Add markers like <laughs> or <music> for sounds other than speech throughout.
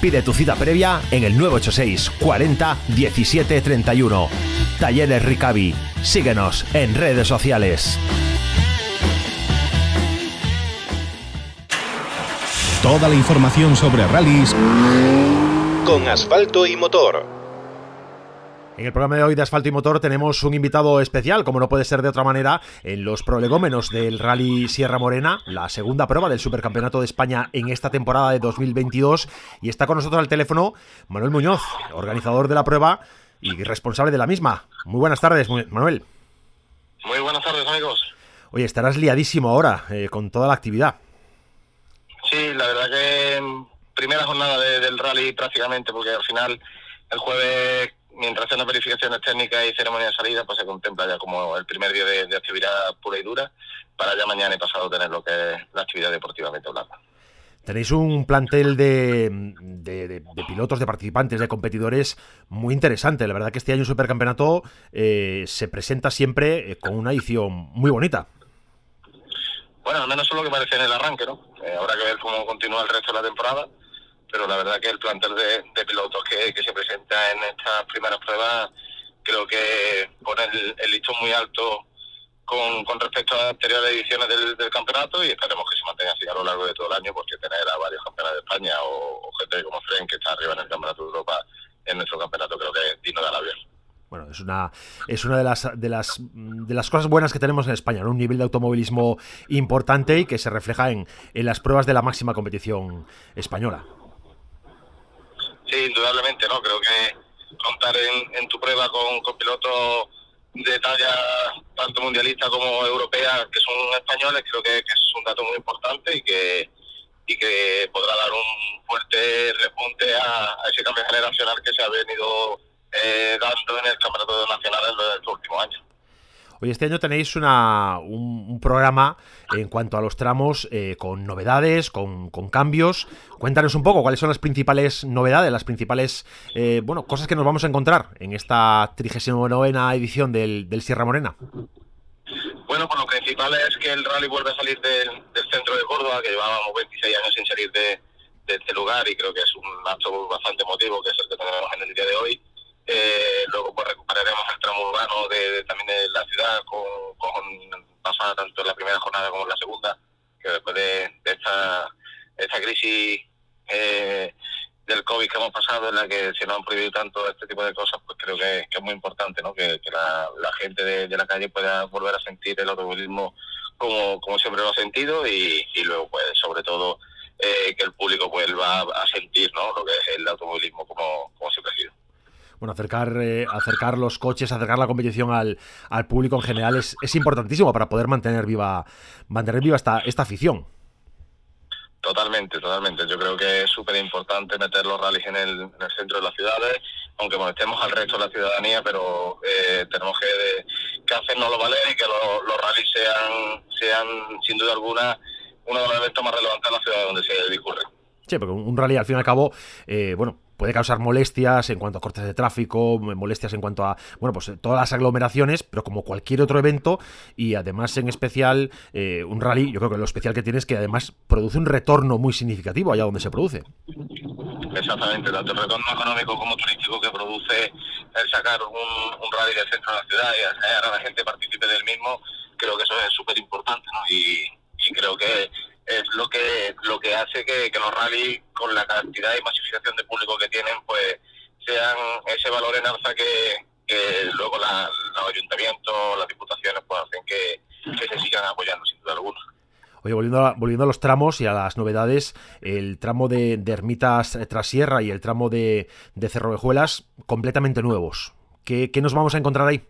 Pide tu cita previa en el 986 40 17 31. Talleres Ricavi. Síguenos en redes sociales. Toda la información sobre rallies con asfalto y motor. En el programa de hoy de Asfalto y Motor tenemos un invitado especial, como no puede ser de otra manera, en los prolegómenos del Rally Sierra Morena, la segunda prueba del Supercampeonato de España en esta temporada de 2022. Y está con nosotros al teléfono Manuel Muñoz, organizador de la prueba y responsable de la misma. Muy buenas tardes, Manuel. Muy buenas tardes, amigos. Oye, estarás liadísimo ahora eh, con toda la actividad. Sí, la verdad que primera jornada del rally prácticamente, porque al final el jueves mientras hacen las verificaciones técnicas y ceremonia de salida, pues se contempla ya como el primer día de, actividad pura y dura, para ya mañana y pasado tener lo que es la actividad deportivamente hablando. Tenéis un plantel de, de, pilotos, de participantes, de competidores muy interesante. La verdad que este año el Supercampeonato eh, se presenta siempre eh, con una edición muy bonita. Bueno, al menos es lo que parece en el arranque, ¿no? Eh, habrá que ver cómo continúa el resto de la temporada pero la verdad que el plantel de, pilotos que, se presenta en estas primeras pruebas creo que pone el, listón muy alto con, respecto a anteriores ediciones del, campeonato y esperemos que se mantenga así a lo largo de todo el año porque tener a varios campeones de España o, gente como Fren que está arriba en el campeonato de Europa en nuestro campeonato creo que es digno de alabar. Bueno, es una, es una de las, de las de las cosas buenas que tenemos en España, un nivel de automovilismo importante y que se refleja en, en las pruebas de la máxima competición española. Sí, indudablemente, ¿no? Creo que contar en, tu prueba con, con, pilotos de talla tanto mundialista como europea que son españoles, creo que, es un dato muy importante y que y que podrá dar un fuerte repunte a, ese cambio generacional que se ha venido eh, dando en el Campeonato Nacional en los últimos años. Hoy este año tenéis una, un, programa en cuanto a los tramos eh, con novedades, con, cambios. Cuéntanos un poco cuáles son las principales novedades, las principales eh, bueno cosas que nos vamos a encontrar en esta 39 edición del, Sierra Morena. Bueno, pues lo principal es que el rally vuelve a salir del, centro de Córdoba, que llevábamos 26 años sin salir de, este lugar y creo que es un acto bastante emotivo, que es el que tenemos en el día de hoy. Eh, luego pues recuperaremos el tramo urbano de, también de la ciudad con, pasada tanto en la primera jornada como en la segunda, que después de, esta, esta crisis eh, del COVID que hemos pasado, en la que se nos han prohibido tanto este tipo de cosas, pues creo que, es muy importante ¿no? que, la, gente de, la calle pueda volver a sentir el automovilismo como, como siempre lo ha sentido y, luego pues sobre todo eh, que el público vuelva a sentir ¿no? lo que es el automovilismo como, como siempre ha sido bueno, acercar, eh, acercar los coches, acercar la competición al, al público en general es, es, importantísimo para poder mantener viva, mantener viva esta, esta afición. Totalmente, totalmente. Yo creo que es súper importante meter los rallies en el, en el, centro de las ciudades, aunque molestemos al resto de la ciudadanía, pero eh, tenemos que, que hacernos valer y que los rallies sean, sean, sin duda alguna, uno de los eventos más relevantes de la ciudad donde se discurre. Sí, porque un rally al fin y al cabo, eh, bueno, puede causar molestias en cuanto a cortes de tráfico, molestias en cuanto a, bueno, pues todas las aglomeraciones, pero como cualquier otro evento y además en especial eh, un rally, yo creo que lo especial que tiene es que además produce un retorno muy significativo allá donde se produce. Exactamente, tanto el retorno económico como turístico que produce el sacar un, rally del centro de la ciudad y hacer a la gente participe del mismo, creo que eso es súper importante, ¿no? y creo que es lo que lo que hace que, los rallies con la cantidad y masificación de público que tienen pues sean ese valor en alza que, luego los ayuntamientos las diputaciones pues hacen que, se sigan apoyando sin duda alguna Oye, volviendo a, volviendo a los tramos y a las novedades, el tramo de, de Ermitas Trasierra y el tramo de, de Cerrovejuelas completamente nuevos. ¿Qué, ¿Qué nos vamos a encontrar ahí?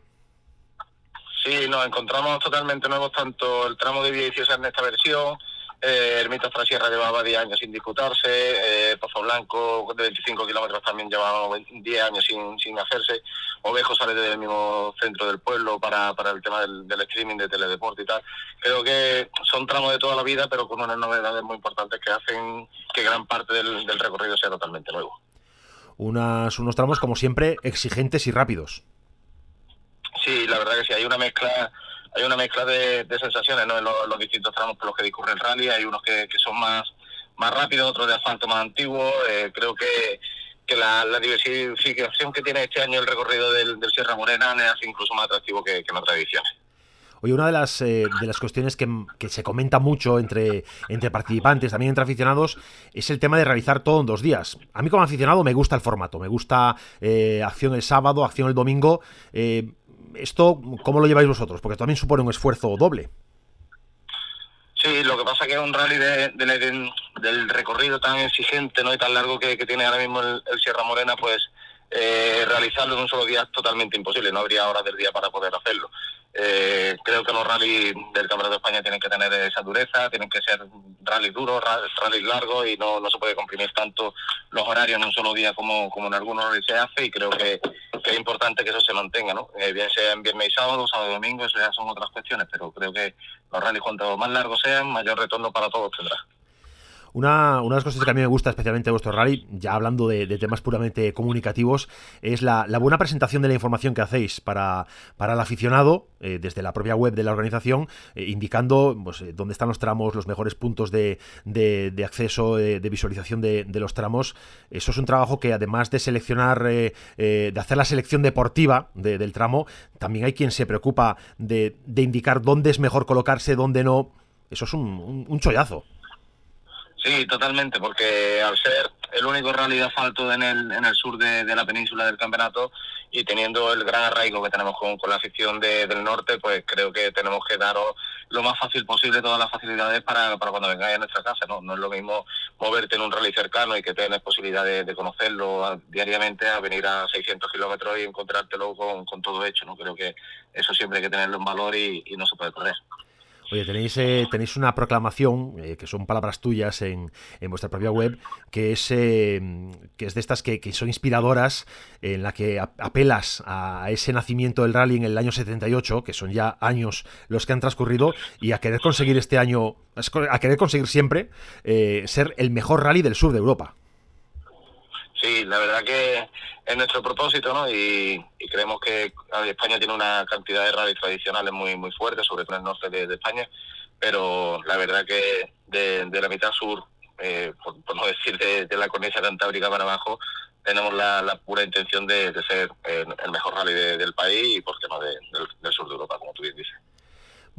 Sí, nos encontramos totalmente nuevos tanto el tramo de Villaviciosa en esta versión, eh, Ermitas Trasierra llevaba 10 años sin disputarse, eh, Pozo Blanco de 25 kilómetros también llevaba 10 años sin, sin hacerse, Ovejo sale del mismo centro del pueblo para, para el tema del, del, streaming, de teledeporte y tal. Creo que son tramos de toda la vida, pero con unas novedades muy importantes que hacen que gran parte del, del recorrido sea totalmente nuevo. Unas, unos tramos, como siempre, exigentes y rápidos. Sí, la verdad que sí, hay una mezcla hay una mezcla de, sensaciones ¿no? en, los, distintos tramos por los que discurre el rally. Hay unos que, son más, más rápidos, otros de asfalto más antiguo. Eh, creo que, que la, diversificación que tiene este año el recorrido del, del Sierra Morena le hace incluso más atractivo que, que en otras ediciones. Oye, una de las, eh, de las cuestiones que, que, se comenta mucho entre, entre participantes, también entre aficionados, es el tema de realizar todo en dos días. A mí como aficionado me gusta el formato, me gusta eh, acción el sábado, acción el domingo. Eh, ¿Esto cómo lo lleváis vosotros? Porque también supone un esfuerzo doble. Sí, lo que pasa que un rally de, de, de, del recorrido tan exigente ¿no? y tan largo que, tiene ahora mismo el, el Sierra Morena, pues eh, realizarlo en un solo día es totalmente imposible, no habría horas del día para poder hacerlo. Eh, creo que los rallies del Campeonato de España tienen que tener esa dureza, tienen que ser rallies duros, rallies largos y no, no se puede comprimir tanto los horarios en un solo día como, como en algunos rallies se hace y creo que, que es importante que eso se mantenga, ¿no? Eh, bien sea en viernes y sábado, sábado y domingo, eso ya son otras cuestiones, pero creo que los rallies cuanto más largos sean, mayor retorno para todos tendrá. Una, una, de las cosas que a mí me gusta especialmente de vuestro rally, ya hablando de, temas puramente comunicativos, es la, buena presentación de la información que hacéis para, para el aficionado, eh, desde la propia web de la organización, eh, indicando pues, eh, dónde están los tramos, los mejores puntos de, de, acceso, de, visualización de, los tramos. Eso es un trabajo que además de seleccionar, de hacer la selección deportiva del tramo, también hay quien se preocupa de, indicar dónde es mejor colocarse, dónde no. Eso es un, un, un chollazo. Sí, totalmente, porque al ser el único rally de asfalto en el, en el sur de, de la península del campeonato y teniendo el gran arraigo que tenemos con, con la afición de, del norte, pues creo que tenemos que daros lo más fácil posible todas las facilidades para, para cuando vengáis a nuestra casa. ¿no? no es lo mismo moverte en un rally cercano y que tengas posibilidad de, conocerlo a, diariamente a venir a 600 kilómetros y encontrártelo con, con todo hecho. no Creo que eso siempre hay que tenerlo en valor y, y no se puede perder. Oye, tenéis, eh, tenéis una proclamación, eh, que son palabras tuyas en, en, vuestra propia web, que es, eh, que es de estas que, que, son inspiradoras, en la que apelas a ese nacimiento del rally en el año 78, que son ya años los que han transcurrido, y a querer conseguir este año, a querer conseguir siempre ser el mejor rally del sur de Europa. Sí, la verdad que es nuestro propósito, ¿no? Y, creemos que España tiene una cantidad de rallies tradicionales muy muy fuertes, sobre todo en el norte de, España, pero la verdad que de, la mitad sur, eh, por, no <laughs> decir de, la cornisa cantábrica para abajo, tenemos la, la pura intención de, ser eh, el mejor rally de, del país y, por qué no, del, del sur de Europa, como tú bien dices.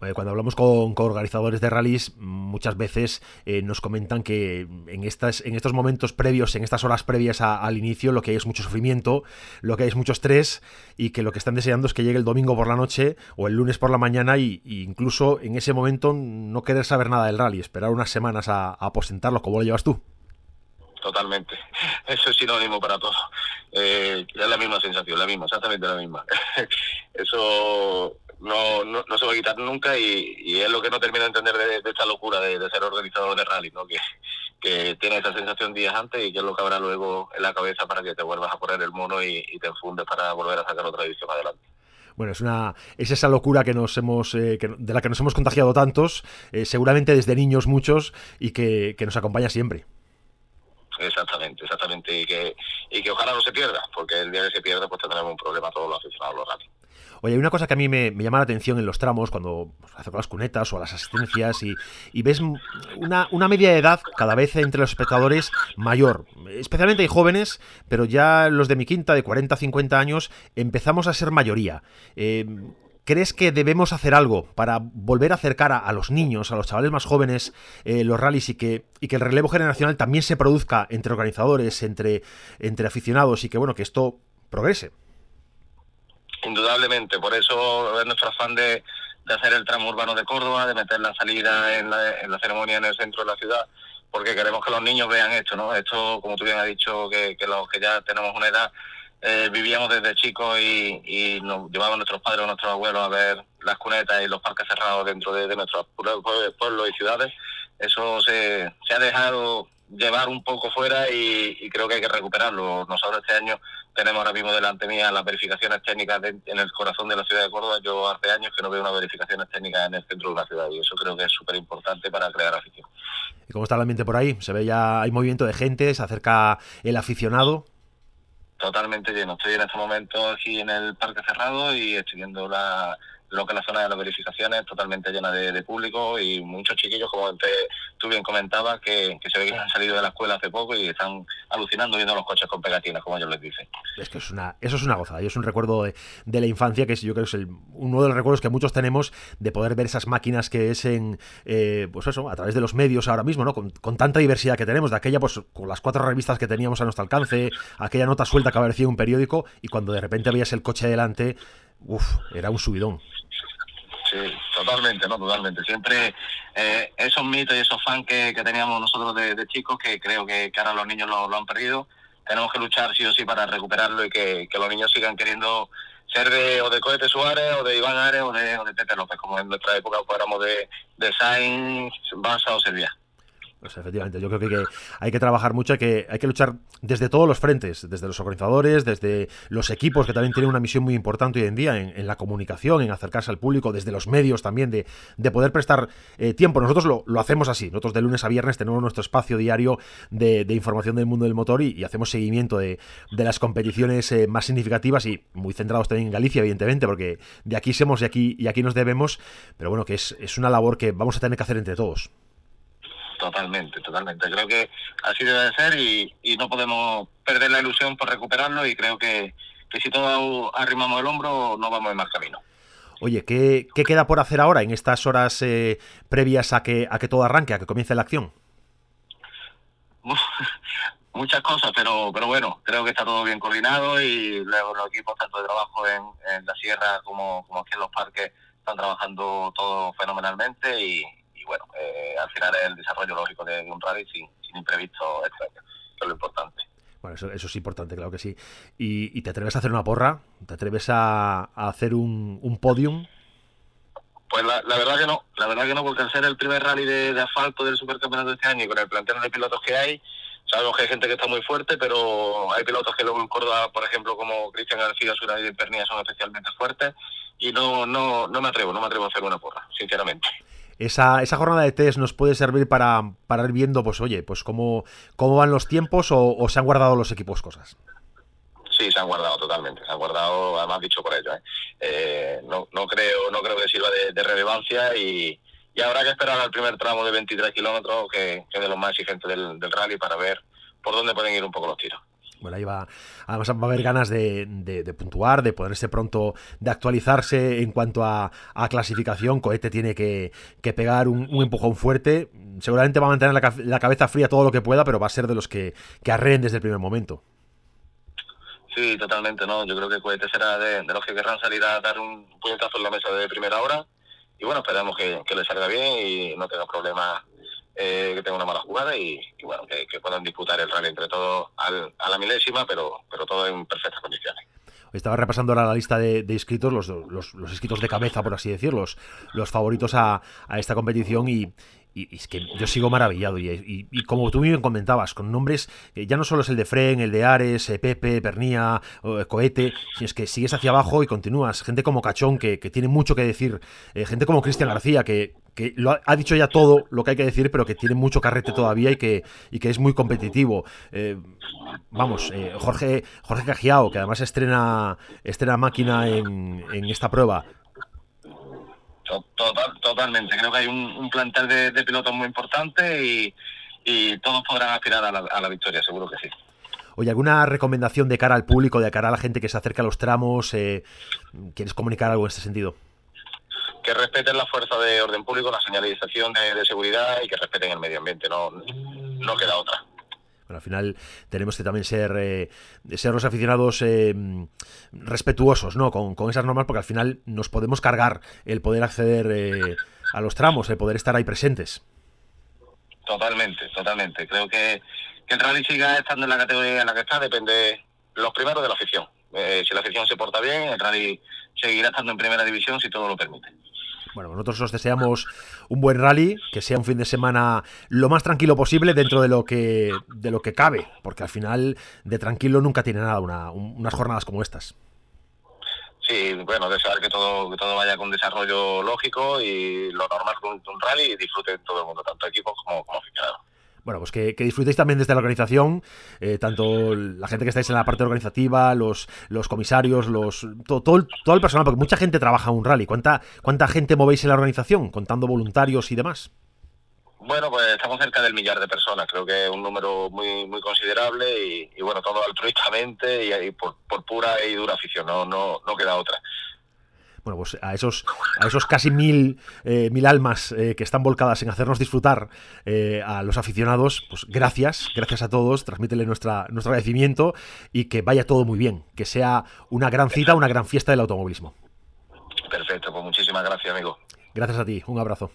Eh, cuando hablamos con, con, organizadores de rallies, muchas veces eh, nos comentan que en, estas, en estos momentos previos, en estas horas previas al inicio, lo que hay es mucho sufrimiento, lo que hay es mucho estrés y que lo que están deseando es que llegue el domingo por la noche o el lunes por la mañana y, incluso en ese momento no querer saber nada del rally, esperar unas semanas a, a aposentarlo. ¿Cómo lo llevas tú? totalmente. <laughs> Eso es sinónimo para todo. Eh, es la misma sensación, la misma, exactamente la misma. <laughs> Eso no, no, no, se va a quitar nunca y, y, es lo que no termino de entender de, de esta locura de, de, ser organizador de rally, ¿no? Que, que tiene esa sensación días antes y que es lo que habrá luego en la cabeza para que te vuelvas a poner el mono y, y te enfundes para volver a sacar otra edición adelante. Bueno, es una es esa locura que nos hemos eh, que, de la que nos hemos contagiado tantos, eh, seguramente desde niños muchos y que, que nos acompaña siempre. Exactamente, exactamente, y que, y que ojalá no se pierda, porque el día que se pierda pues tendremos un problema todos los aficionados a los rally. Oye, hay una cosa que a mí me, llama la atención en los tramos, cuando hace con las cunetas o las asistencias, y, ves una, una, media edad cada vez entre los espectadores mayor. Especialmente hay jóvenes, pero ya los de mi quinta, de 40 50 años, empezamos a ser mayoría. Eh, ¿Crees que debemos hacer algo para volver a acercar a, a los niños, a los chavales más jóvenes, eh, los rallies y que, y que el relevo generacional también se produzca entre organizadores, entre, entre aficionados y que, bueno, que esto progrese? Indudablemente, por eso es nuestro afán de, de hacer el tramo urbano de Córdoba, de meter la salida en la, en la ceremonia en el centro de la ciudad, porque queremos que los niños vean esto, ¿no? Esto, como tú bien has dicho, que, los que ya tenemos una edad, eh, vivíamos desde chicos y, y nos llevaban nuestros padres o nuestros abuelos a ver las cunetas y los parques cerrados dentro de, de nuestros pueblos y ciudades. Eso se, se ha dejado llevar un poco fuera y, y, creo que hay que recuperarlo. Nosotros este año tenemos ahora mismo delante mía las verificaciones técnicas de, en el corazón de la ciudad de Córdoba. Yo hace años que no veo unas verificaciones técnicas en el centro de la ciudad y eso creo que es súper importante para crear afición. ¿Y cómo está el ambiente por ahí? ¿Se ve ya, hay movimiento de gente? ¿Se acerca el aficionado? Totalmente lleno. Estoy en este momento aquí en el parque cerrado y estoy viendo la, lo que es la zona de las verificaciones totalmente llena de, público y muchos chiquillos, como te, tú bien comentabas, que, que, se ve que han salido de la escuela hace poco y están alucinando viendo los coches con pegatinas, como ellos les dicen. Es que es una, eso es una gozada, y es un recuerdo de, de, la infancia que es, yo creo que es el, uno de los recuerdos que muchos tenemos de poder ver esas máquinas que es en, eh, pues eso, a través de los medios ahora mismo, ¿no? Con, con, tanta diversidad que tenemos, de aquella, pues con las cuatro revistas que teníamos a nuestro alcance, aquella nota suelta que aparecía en un periódico y cuando de repente veías el coche delante, uff, era un subidón. Totalmente, ¿no? Totalmente. Siempre eh, esos mitos y esos fans que, que teníamos nosotros de, chicos, que creo que, ahora los niños lo, han perdido, tenemos que luchar sí o sí para recuperarlo y que, que los niños sigan queriendo ser de o de Cohete Suárez o de Iván Ares o de, o de Tete López, como en nuestra época fuéramos de, de Sainz, Basa o Silvia. Pues efectivamente, yo creo que hay, que trabajar mucho, hay que, hay que luchar desde todos los frentes, desde los organizadores, desde los equipos que también tienen una misión muy importante hoy en día en, la comunicación, en acercarse al público, desde los medios también, de, de poder prestar eh, tiempo. Nosotros lo, hacemos así, nosotros de lunes a viernes tenemos nuestro espacio diario de, información del mundo del motor y, y hacemos seguimiento de, de las competiciones eh, más significativas y muy centrados también en Galicia, evidentemente, porque de aquí somos y aquí, y aquí nos debemos, pero bueno, que es, es una labor que vamos a tener que hacer entre todos. Totalmente, totalmente. Creo que así debe de ser y, y, no podemos perder la ilusión por recuperarlo y creo que, que si todos arrimamos el hombro no vamos en más camino. Oye, ¿qué, ¿qué, queda por hacer ahora en estas horas eh, previas a que, a que todo arranque, a que comience la acción? Uf, <laughs> muchas cosas, pero pero bueno, creo que está todo bien coordinado y luego los equipos, tanto de trabajo en, en la sierra como, como aquí en los parques, están trabajando todo fenomenalmente y, bueno, eh, al final es el desarrollo lógico de, de un rally sin, sin imprevisto extraño, que es lo importante. Bueno, eso, eso, es importante, claro que sí. ¿Y, y te atreves a hacer una porra? ¿Te atreves a, a hacer un, un, podium? Pues la, la, verdad que no, la verdad que no, porque al ser el primer rally de, de asfalto del supercampeonato de este año y con el plantel de pilotos que hay, sabemos que hay gente que está muy fuerte, pero hay pilotos que luego en Córdoba, por ejemplo, como Cristian García, Suray y Pernia, son especialmente fuertes y no, no, no me atrevo, no me atrevo a hacer una porra, sinceramente esa, esa jornada de test nos puede servir para, para ir viendo, pues oye, pues cómo, cómo van los tiempos o, o, se han guardado los equipos cosas. Sí, se han guardado totalmente, se han guardado, además dicho por ellos. ¿eh? Eh, no, no, creo, no creo que sirva de, de relevancia y, y, habrá que esperar al primer tramo de 23 kilómetros, que, que es de los más exigentes del, del rally, para ver por dónde pueden ir un poco los tiros. Bueno, ahí va. Además, va a haber ganas de, de, puntuar, de ponerse pronto, de actualizarse en cuanto a, a clasificación. Cohete tiene que, que pegar un, empujón fuerte. Seguramente va a mantener la, cabeza fría todo lo que pueda, pero va a ser de los que, que arreen desde el primer momento. Sí, totalmente, ¿no? Yo creo que Cohete será de, de los que querrán salir a dar un puñetazo en la mesa de primera hora. Y bueno, esperamos que, que le salga bien y no tenga problemas eh, que tenga una mala jugada y, bueno, que, puedan disputar el rally entre todos al, a la milésima, pero, pero todo en perfectas condiciones. Estaba repasando ahora la lista de, inscritos, los, los, los, inscritos de cabeza, por así decirlo, los, los favoritos a, esta competición y, y, es que yo sigo maravillado. Y, como tú bien comentabas, con nombres, ya no solo es el de Fren, el de Ares, eh, Pepe, Pernía, eh, Cohete, sino es que sigues hacia abajo y continúas. Gente como Cachón, que, que tiene mucho que decir. Eh, gente como Cristian García, que, que lo ha, dicho ya todo lo que hay que decir, pero que tiene mucho carrete todavía y que, y que es muy competitivo. Vamos, Jorge, Jorge Cajiao, que además estrena, estrena máquina en, en esta prueba. Total, totalmente, creo que hay un, un plantel de, de, pilotos muy importante y, y todos podrán aspirar a la, a la, victoria, seguro que sí. Oye, ¿alguna recomendación de cara al público, de cara a la gente que se acerca a los tramos? Eh, ¿Quieres comunicar algo en este sentido? que respeten la fuerza de orden público, la señalización de, de, seguridad y que respeten el medio ambiente, no, no queda otra. Bueno, al final tenemos que también ser, eh, ser los aficionados eh, respetuosos ¿no? Con, con, esas normas porque al final nos podemos cargar el poder acceder eh, a los tramos, el poder estar ahí presentes. Totalmente, totalmente. Creo que, que el rally siga estando en la categoría en la que está depende los primeros de la afición. Eh, si la afición se porta bien, el rally seguirá estando en primera división si todo lo permite. Bueno, nosotros os deseamos un buen rally, que sea un fin de semana lo más tranquilo posible dentro de lo que, de lo que cabe, porque al final de tranquilo nunca tiene nada una, unas jornadas como estas. Sí, bueno, desear que todo, que todo vaya con desarrollo lógico y lo normal de un, rally y disfruten todo el mundo, tanto equipos como, como aficionados bueno, pues que, disfrutéis también desde la organización, eh, tanto la gente que estáis en la parte organizativa, los, los comisarios, los todo, todo, el, personal, porque mucha gente trabaja en un rally. ¿Cuánta, ¿Cuánta gente movéis en la organización, contando voluntarios y demás? Bueno, pues estamos cerca del millar de personas, creo que es un número muy muy considerable y, bueno, todo altruistamente y, por, por, pura y dura afición, no, no, no queda otra bueno, pues a esos, a esos casi mil, eh, mil almas eh, que están volcadas en hacernos disfrutar eh, a los aficionados, pues gracias, gracias a todos, transmítele nuestra, nuestro agradecimiento y que vaya todo muy bien, que sea una gran cita, una gran fiesta del automovilismo. Perfecto, pues muchísimas gracias, amigo. Gracias a ti, un abrazo.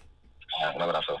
Un abrazo.